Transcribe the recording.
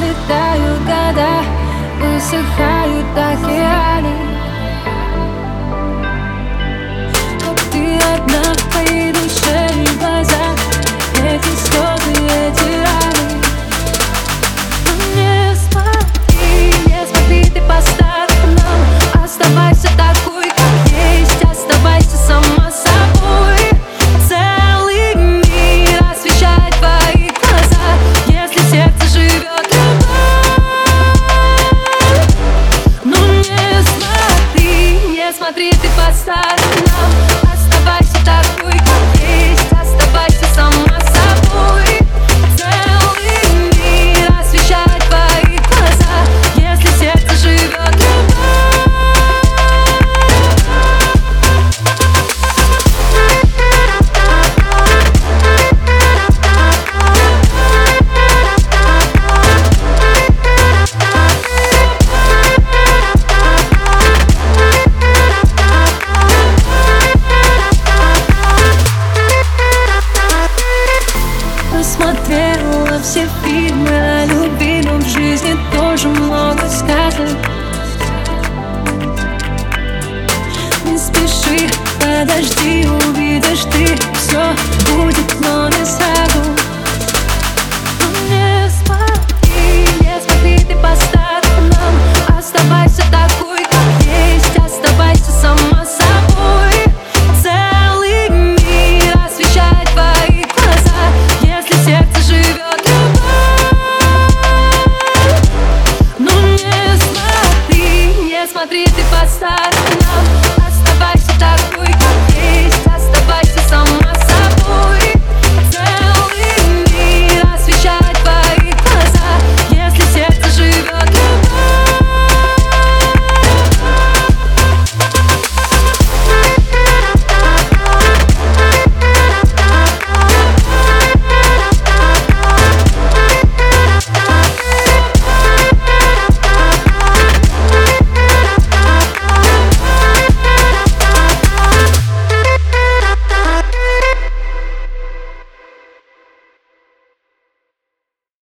пролетают года, высыхают. все фильмы о любви, но в жизни тоже много сказок. Не спеши, подожди, увидишь ты, все будет смотри ты по сторонам Оставайся так.